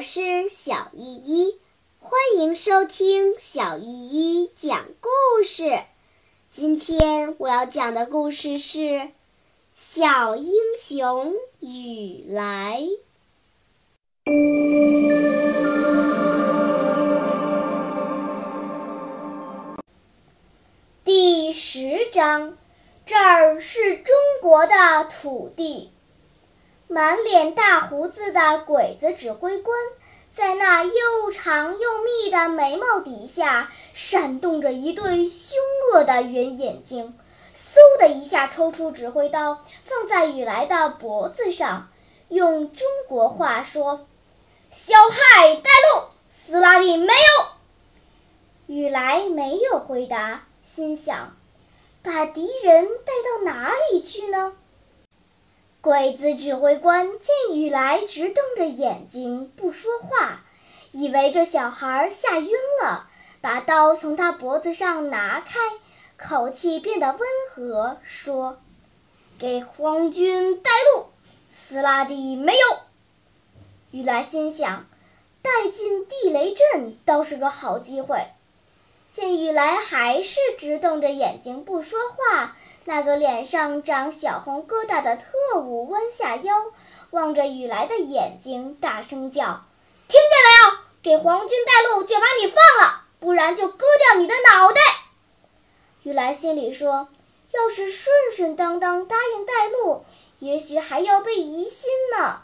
我是小依依，欢迎收听小依依讲故事。今天我要讲的故事是《小英雄雨来》第十章。这儿是中国的土地。满脸大胡子的鬼子指挥官，在那又长又密的眉毛底下，闪动着一对凶恶的圆眼睛。嗖的一下抽出指挥刀，放在雨来的脖子上，用中国话说：“小孩带路，斯拉蒂没有。”雨来没有回答，心想：把敌人带到哪里去呢？鬼子指挥官见雨来直瞪着眼睛不说话，以为这小孩吓晕了，把刀从他脖子上拿开，口气变得温和，说：“给皇军带路，斯拉蒂没有。”雨来心想，带进地雷阵倒是个好机会。见雨来还是直瞪着眼睛不说话。那个脸上长小红疙瘩的特务弯下腰，望着雨来的眼睛，大声叫：“听见没有？给皇军带路，就把你放了，不然就割掉你的脑袋！”雨来心里说：“要是顺顺当当答应带路，也许还要被疑心呢。”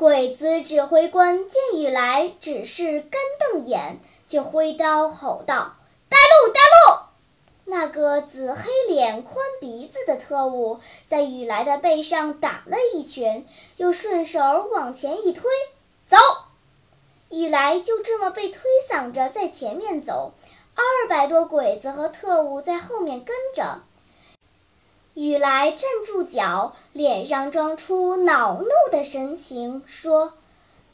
鬼子指挥官见雨来只是干瞪眼，就挥刀吼道：“带路，带路！”那个紫黑脸、宽鼻子的特务在雨来的背上打了一拳，又顺手往前一推，走。雨来就这么被推搡着在前面走，二百多鬼子和特务在后面跟着。雨来站住脚，脸上装出恼怒的神情，说：“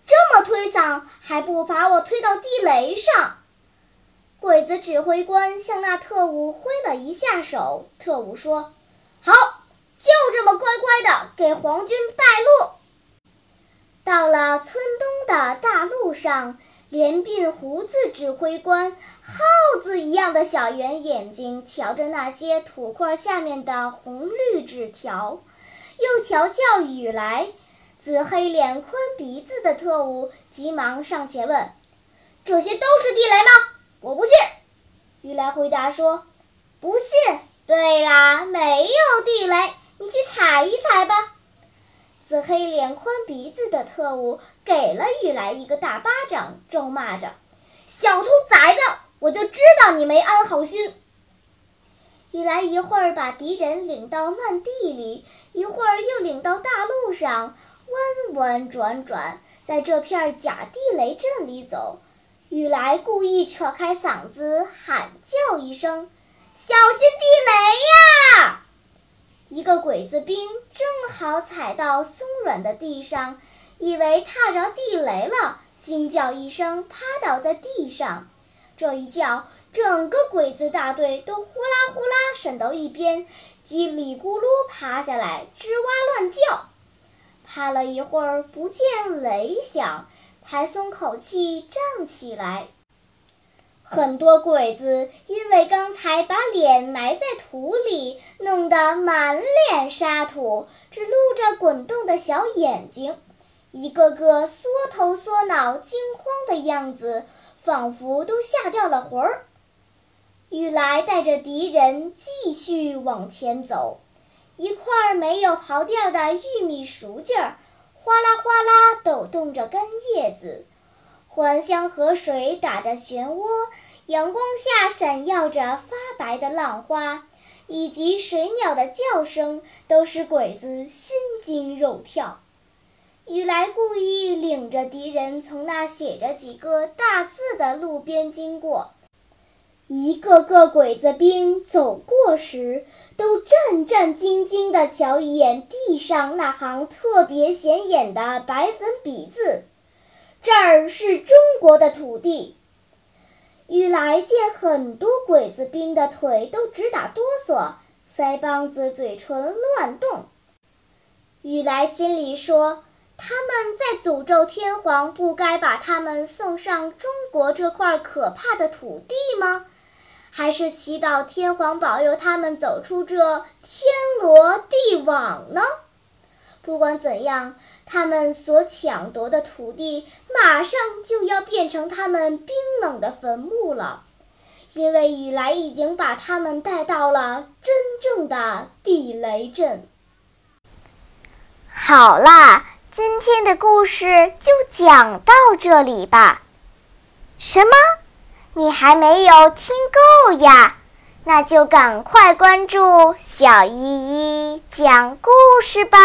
这么推搡，还不把我推到地雷上？”鬼子指挥官向那特务挥了一下手，特务说：“好，就这么乖乖的给皇军带路。”到了村东的大路上，连鬓胡子指挥官耗子一样的小圆眼睛瞧着那些土块下面的红绿纸条，又瞧瞧雨来，紫黑脸、宽鼻子的特务急忙上前问：“这些都是地雷吗？”我不信，雨来回答说：“不信。”对啦，没有地雷，你去踩一踩吧。紫黑脸、宽鼻子的特务给了雨来一个大巴掌，咒骂着：“小兔崽子，我就知道你没安好心。”雨来一会儿把敌人领到漫地里，一会儿又领到大路上，弯弯转转，在这片假地雷阵里走。雨来故意扯开嗓子喊叫一声：“小心地雷呀！”一个鬼子兵正好踩到松软的地上，以为踏着地雷了，惊叫一声，趴倒在地上。这一叫，整个鬼子大队都呼啦呼啦闪到一边，叽里咕噜趴下来，吱哇乱叫。趴了一会儿，不见雷响。才松口气站起来。很多鬼子因为刚才把脸埋在土里，弄得满脸沙土，只露着滚动的小眼睛，一个个缩头缩脑、惊慌的样子，仿佛都吓掉了魂儿。雨来带着敌人继续往前走，一块没有刨掉的玉米熟劲儿。哗啦哗啦抖动着干叶子，环乡河水打着漩涡，阳光下闪耀着发白的浪花，以及水鸟的叫声，都使鬼子心惊肉跳。雨来故意领着敌人从那写着几个大字的路边经过。一个个鬼子兵走过时，都战战兢兢地瞧一眼地上那行特别显眼的白粉笔字：“这儿是中国的土地。”雨来见很多鬼子兵的腿都直打哆嗦，腮帮子、嘴唇乱动。雨来心里说：“他们在诅咒天皇不该把他们送上中国这块可怕的土地吗？还是祈祷天皇保佑他们走出这天罗地网呢？不管怎样，他们所抢夺的土地马上就要变成他们冰冷的坟墓了，因为雨来已经把他们带到了真正的地雷阵。好啦。今天的故事就讲到这里吧。什么？你还没有听够呀？那就赶快关注小依依讲故事吧。